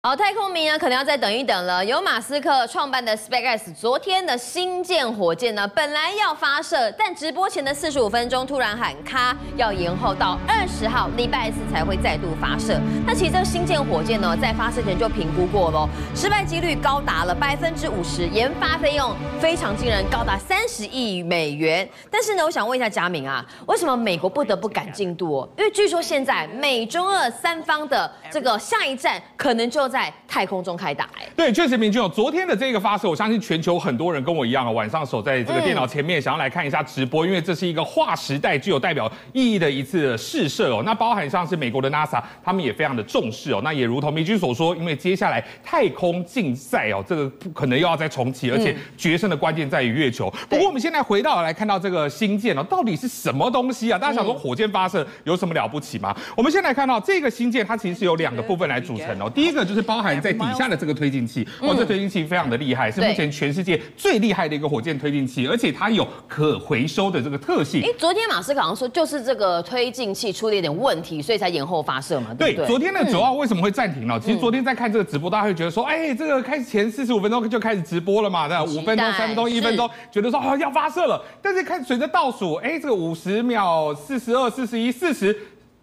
好，太空迷呢可能要再等一等了。由马斯克创办的 SpaceX 昨天的新舰火箭呢，本来要发射，但直播前的四十五分钟突然喊卡，要延后到二十号礼拜四才会再度发射。那其实这个新建火箭呢，在发射前就评估过喽，失败几率高达了百分之五十，研发费用非常惊人，高达三十亿美元。但是呢，我想问一下佳明啊，为什么美国不得不赶进度哦？因为据说现在美中俄三方的这个下一站可能就在太空中开打，哎，对，确实明君哦，昨天的这个发射，我相信全球很多人跟我一样啊，晚上守在这个电脑前面，想要来看一下直播，因为这是一个划时代具有代表意义的一次试射哦。那包含像是美国的 NASA，他们也非常的重视哦。那也如同明君所说，因为接下来太空竞赛哦，这个可能又要再重启，而且决胜的关键在于月球。不过我们现在回到来看到这个星舰哦，到底是什么东西啊？大家想说火箭发射有什么了不起吗？我们先来看到这个星舰，它其实是由两个部分来组成哦。第一个就是包含在底下的这个推进器，哇，这推进器非常的厉害，是目前全世界最厉害的一个火箭推进器，而且它有可回收的这个特性。哎，昨天马斯克好像说，就是这个推进器出了一点问题，所以才延后发射嘛。对，对，昨天的九号为什么会暂停呢？其实昨天在看这个直播，大家会觉得说，哎，这个开始前四十五分钟就开始直播了嘛，那五分钟、三分钟、一分钟，觉得说啊要发射了，但是看随着倒数，哎，这个五十秒、四十二、四十一、四十。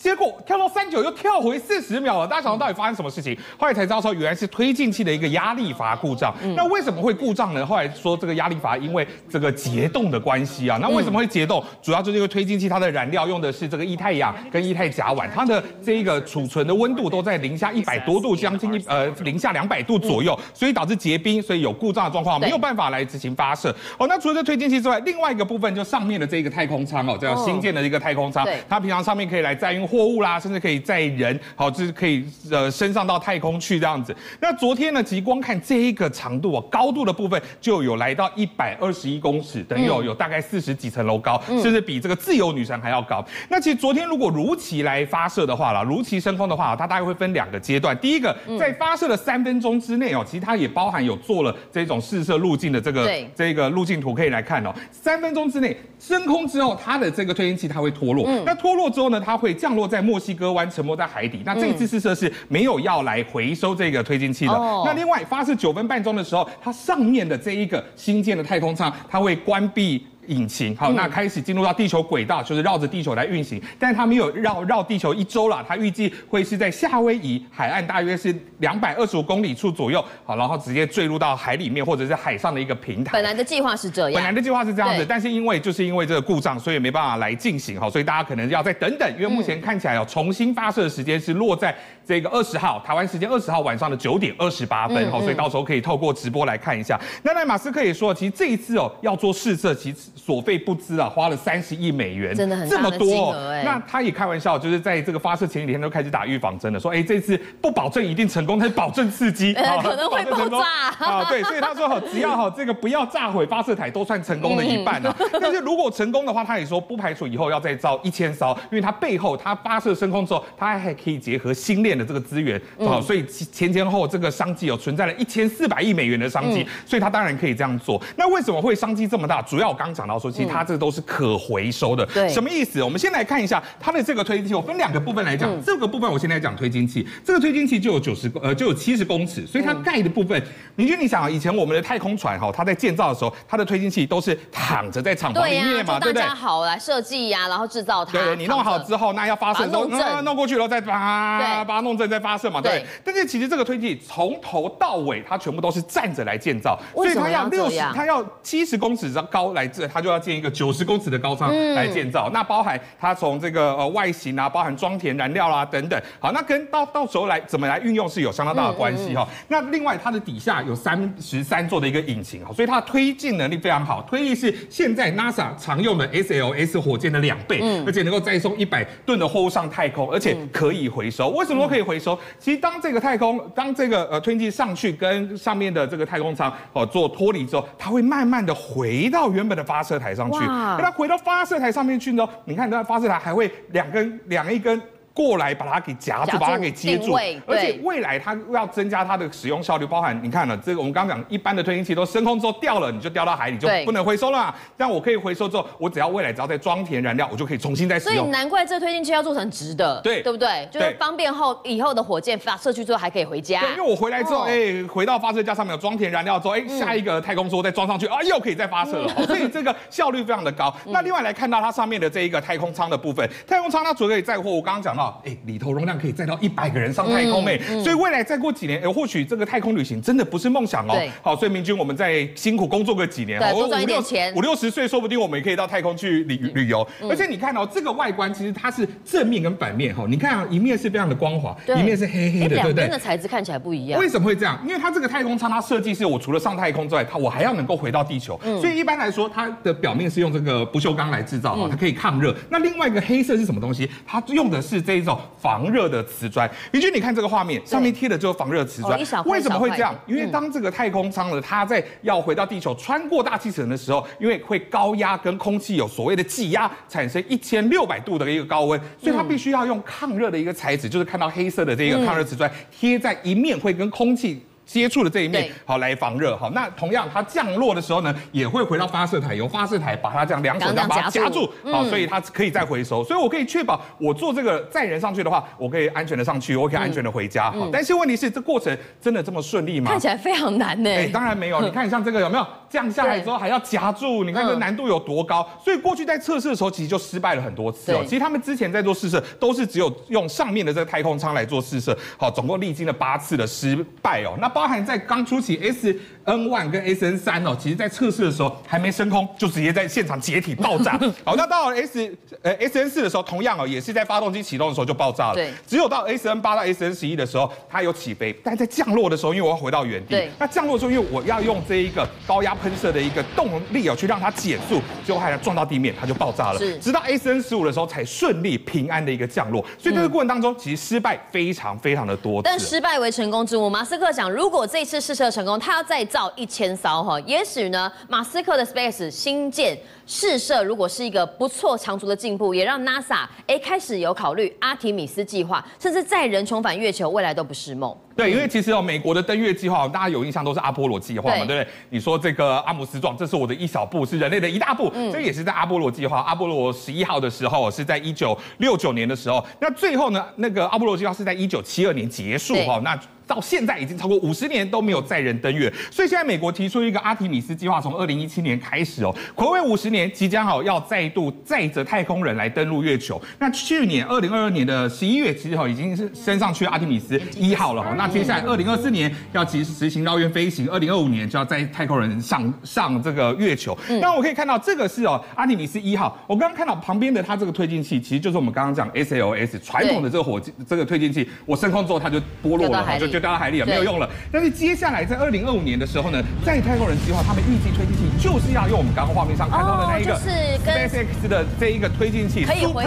结果跳到三九又跳回四十秒了，大家想到到底发生什么事情？后来才知道说原来是推进器的一个压力阀故障。那为什么会故障呢？后来说这个压力阀因为这个结冻的关系啊。那为什么会结冻？主要就是因为推进器它的燃料用的是这个液态氧跟液态甲烷，它的这一个储存的温度都在零下一百多度，将近一呃零下两百度左右，所以导致结冰，所以有故障的状况，没有办法来执行发射。哦，那除了这推进器之外，另外一个部分就上面的这个太空舱哦，叫新建的一个太空舱，它平常上面可以来载运。货物啦，甚至可以载人，好，就是可以呃升上到太空去这样子。那昨天呢，其实光看这一个长度啊，高度的部分就有来到一百二十一公尺，等于有有大概四十几层楼高，甚至比这个自由女神还要高。那其实昨天如果如期来发射的话啦，如期升空的话，它大概会分两个阶段。第一个，在发射的三分钟之内哦，其实它也包含有做了这种试射路径的这个这个路径图可以来看哦。三分钟之内升空之后，它的这个推进器它会脱落，那脱落之后呢，它会降落。落在墨西哥湾，沉没在海底。那这次试射是没有要来回收这个推进器的。那另外发射九分半钟的时候，它上面的这一个新建的太空舱，它会关闭。引擎。好，那开始进入到地球轨道，就是绕着地球来运行，但是它没有绕绕地球一周了，它预计会是在夏威夷海岸，大约是两百二十五公里处左右，好，然后直接坠入到海里面或者是海上的一个平台。本来的计划是这样，本来的计划是这样子，但是因为就是因为这个故障，所以没办法来进行，好，所以大家可能要再等等，因为目前看起来哦，重新发射的时间是落在这个二十号台湾时间二十号晚上的九点二十八分，好，所以到时候可以透过直播来看一下。那那马斯克也说，其实这一次哦要做试射，其实所费不知。啊，花了三十亿美元，真的很这么多。那他也开玩笑，就是在这个发射前几天都开始打预防针了，说，哎，这次不保证一定成功，但是保证刺激，可能会爆炸啊。对，所以他说，好，只要好这个不要炸毁发射台，都算成功的一半啊。但是如果成功的话，他也说不排除以后要再造一千艘，因为它背后它发射升空之后，它还可以结合星链的这个资源，好，所以前前后这个商机有存在了一千四百亿美元的商机，所以他当然可以这样做。那为什么会商机这么大？主要我刚讲到说，其实它这个都。是可回收的，对，什么意思？我们先来看一下它的这个推进器，我分两个部分来讲。嗯、这个部分我现在讲推进器，这个推进器就有九十呃就有七十公尺，所以它盖的部分，明君、嗯、你想啊，以前我们的太空船哈，它在建造的时候，它的推进器都是躺着在厂房里面嘛，对不对？好来设计呀，然后制造它。对，你弄好之后，那要发射弄弄弄过去，然后再把把它弄正再发射嘛，对。但是其实这个推进器从头到尾，它全部都是站着来建造，所以它要六十，它要七十公尺高来这，它就要建一个九十公尺的高仓。来建造，那包含它从这个呃外形啊，包含装填燃料啦、啊、等等，好，那跟到到时候来怎么来运用是有相当大的关系哈。那另外它的底下有三十三座的一个引擎哈，所以它的推进能力非常好，推力是现在 NASA 常用的 SLS 火箭的两倍，而且能够载送一百吨的货物上太空，而且可以回收。为什么可以回收？其实当这个太空，当这个呃推进上去跟上面的这个太空舱哦做脱离之后，它会慢慢的回到原本的发射台上去，那它回到发。发射台上面去呢，你看，那发射台还会两根两一根。过来把它给夹住，把它给接住。而且未来它要增加它的使用效率，包含你看了这个，我们刚刚讲一般的推进器都升空之后掉了，你就掉到海里就不能回收了。但我可以回收之后，我只要未来只要再装填燃料，我就可以重新再使用。所以难怪这推进器要做成直的，对对不对？就是方便后以后的火箭发射去之后还可以回家。对，因为我回来之后，哎，回到发射架上面有装填燃料之后，哎，下一个太空梭再装上去啊，又可以再发射了。所以这个效率非常的高。那另外来看到它上面的这一个太空舱的部分，太空舱它主要可以载货，我刚刚讲到，哎，里头容量可以载到一百个人上太空诶。所以未来再过几年，哎，或许这个太空旅行真的不是梦想哦。好，所以明君我们再辛苦工作个几年，多赚一点钱，五六十岁说不定我们也可以到太空去旅旅游。而且你看哦，这个外观其实它是正面跟反面哈，你看啊，一面是非常的光滑，一面是黑黑的，对不对？两边的材质看起来不一样。为什么会这样？因为它这个太空舱它设计是我除了上太空之外，它我还要能够回到地球，所以一般来说它的表面是用这个不锈钢来制造哈，它可以抗热。那另外一个黑色是什么东西？它用的是这一种防热的瓷砖。明君，你看这个画面，上面贴的就是防热瓷砖。为什么会这样？因为当这个太空舱呢，它在要回到地球，穿过大气层的时候，因为会高压跟空气有所谓的挤压，产生一千六百度的一个高温，所以它必须要用抗热的一个材质，就是看到黑色的这个抗热瓷砖贴在一面，会跟空气。接触的这一面，好来防热，好，那同样它降落的时候呢，也会回到发射台，由发射台把它这样两手这样把它夹住，好，所以它可以再回收，所以我可以确保我坐这个载人上去的话，我可以安全的上去，我可以安全的回家，好，但是问题是这过程真的这么顺利吗？看起来非常难呢。哎，当然没有，你看像这个有没有降下来之后还要夹住，你看这难度有多高？所以过去在测试的时候其实就失败了很多次哦。其实他们之前在做试射都是只有用上面的这个太空舱来做试射，好，总共历经了八次的失败哦。那包含在刚出。起 S N one 跟 S N 三哦，其实在测试的时候还没升空，就直接在现场解体爆炸。好，那到了 S 呃 S N 四的时候，同样哦，也是在发动机启动的时候就爆炸了。对，只有到 S N 八到 S N 十一的时候，它有起飞，但在降落的时候，因为我要回到原地，对，那降落的时候，因为我要用这一个高压喷射的一个动力哦，去让它减速，最后还要撞到地面，它就爆炸了。是，直到 S N 十五的时候才顺利平安的一个降落。所以这个过程当中，其实失败非常非常的多。但失败为成功之母。马斯克讲，如果这次试射成功，他要再造一千艘哈，也许呢，马斯克的 Space 新建试射如果是一个不错长足的进步，也让 NASA 哎开始有考虑阿提米斯计划，甚至载人重返月球，未来都不是梦。对，因为其实哦，美国的登月计划，大家有印象都是阿波罗计划嘛，对不对？你说这个阿姆斯壮，这是我的一小步，是人类的一大步，这也是在阿波罗计划，阿波罗十一号的时候是在一九六九年的时候，那最后呢，那个阿波罗计划是在一九七二年结束哈，那。到现在已经超过五十年都没有载人登月，所以现在美国提出一个阿提米斯计划，从二零一七年开始哦，暌违五十年，即将好要再度载着太空人来登陆月球。那去年二零二二年的十一月，其实哈已经是升上去阿提米斯一号了哈。那接下来二零二四年要实实行绕月飞行，二零二五年就要载太空人上上这个月球。那我可以看到这个是哦阿提米斯一号，我刚刚看到旁边的它这个推进器，其实就是我们刚刚讲 SLS 传统的这个火箭这个推进器，我升空之后它就剥落了，就就。掉到海里也没有用了。但是接下来在二零二五年的时候呢，在太空人计划，他们预计推进器就是要用我们刚刚画面上看到的那一个 SpaceX 的这一个推进器，可以回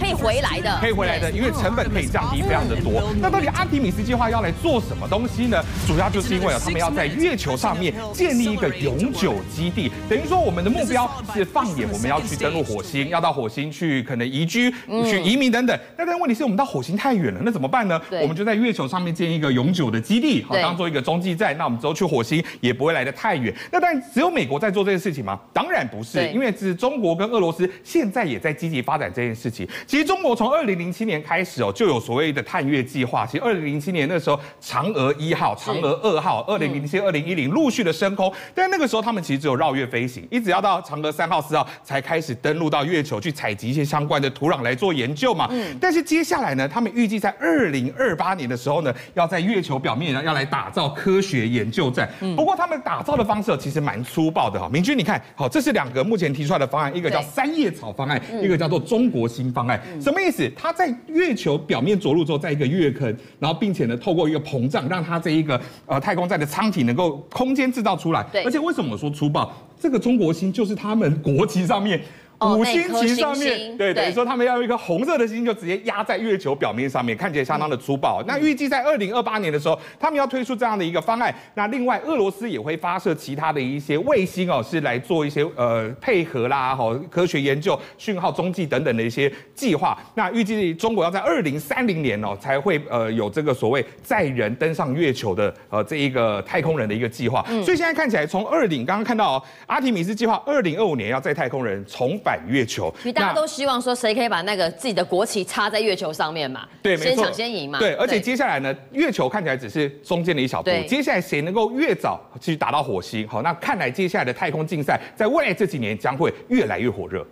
可以回来的，可以回来的，因为成本可以降低非常的多。那到底阿提米斯计划要来做什么东西呢？主要就是因为啊，他们要在月球上面建立一个永久基地，等于说我们的目标是放眼我们要去登陆火星，要到火星去可能移居、去移民等等。但但问题是我们到火星太远了，那怎么办呢？我们就在月球上面建一个永久的基地，好当做一个中继站，那我们之后去火星也不会来得太远。那但只有美国在做这件事情吗？当然不是，因为是中国跟俄罗斯现在也在积极发展这件事情。其实中国从二零零七年开始哦，就有所谓的探月计划。其实二零零七年那时候，嫦娥一号、嫦娥二号，二零零七、二零一零陆续的升空，但那个时候他们其实只有绕月飞行，一直要到嫦娥三号、四号才开始登陆到月球去采集一些相关的土壤来做研究嘛。嗯。但是接下来呢，他们预计在二零二八年的时候呢，要在月球表面。要来打造科学研究站，不过他们打造的方式其实蛮粗暴的哈。明君，你看好，这是两个目前提出来的方案，一个叫三叶草方案，一个叫做中国新方案。什么意思？它在月球表面着陆之后，在一个月坑，然后并且呢，透过一个膨胀，让它这一个呃太空站的舱体能够空间制造出来。而且为什么我说粗暴？这个中国星就是他们国旗上面。五星旗上面，星星对，等于说他们要用一颗红色的星就直接压在月球表面上面，看起来相当的粗暴。嗯、那预计在二零二八年的时候，他们要推出这样的一个方案。那另外，俄罗斯也会发射其他的一些卫星哦，是来做一些呃配合啦，哈，科学研究、讯号中继等等的一些计划。那预计中国要在二零三零年哦，才会呃有这个所谓载人登上月球的呃这一个太空人的一个计划。嗯、所以现在看起来，从二零刚刚看到、哦、阿提米斯计划，二零二五年要载太空人重返月球。因为大家都希望说，谁可以把那个自己的国旗插在月球上面嘛？对，先抢先赢嘛。对，而且接下来呢，月球看起来只是中间的一小步，接下来谁能够越早去打到火星？好，那看来接下来的太空竞赛，在未来这几年将会越来越火热。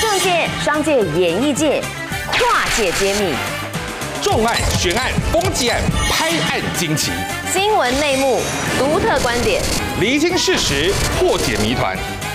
政界、商界、演艺界，跨界揭秘，重案、悬案、攻击案、拍案惊奇，新闻内幕、独特观点，厘清事实，破解谜团。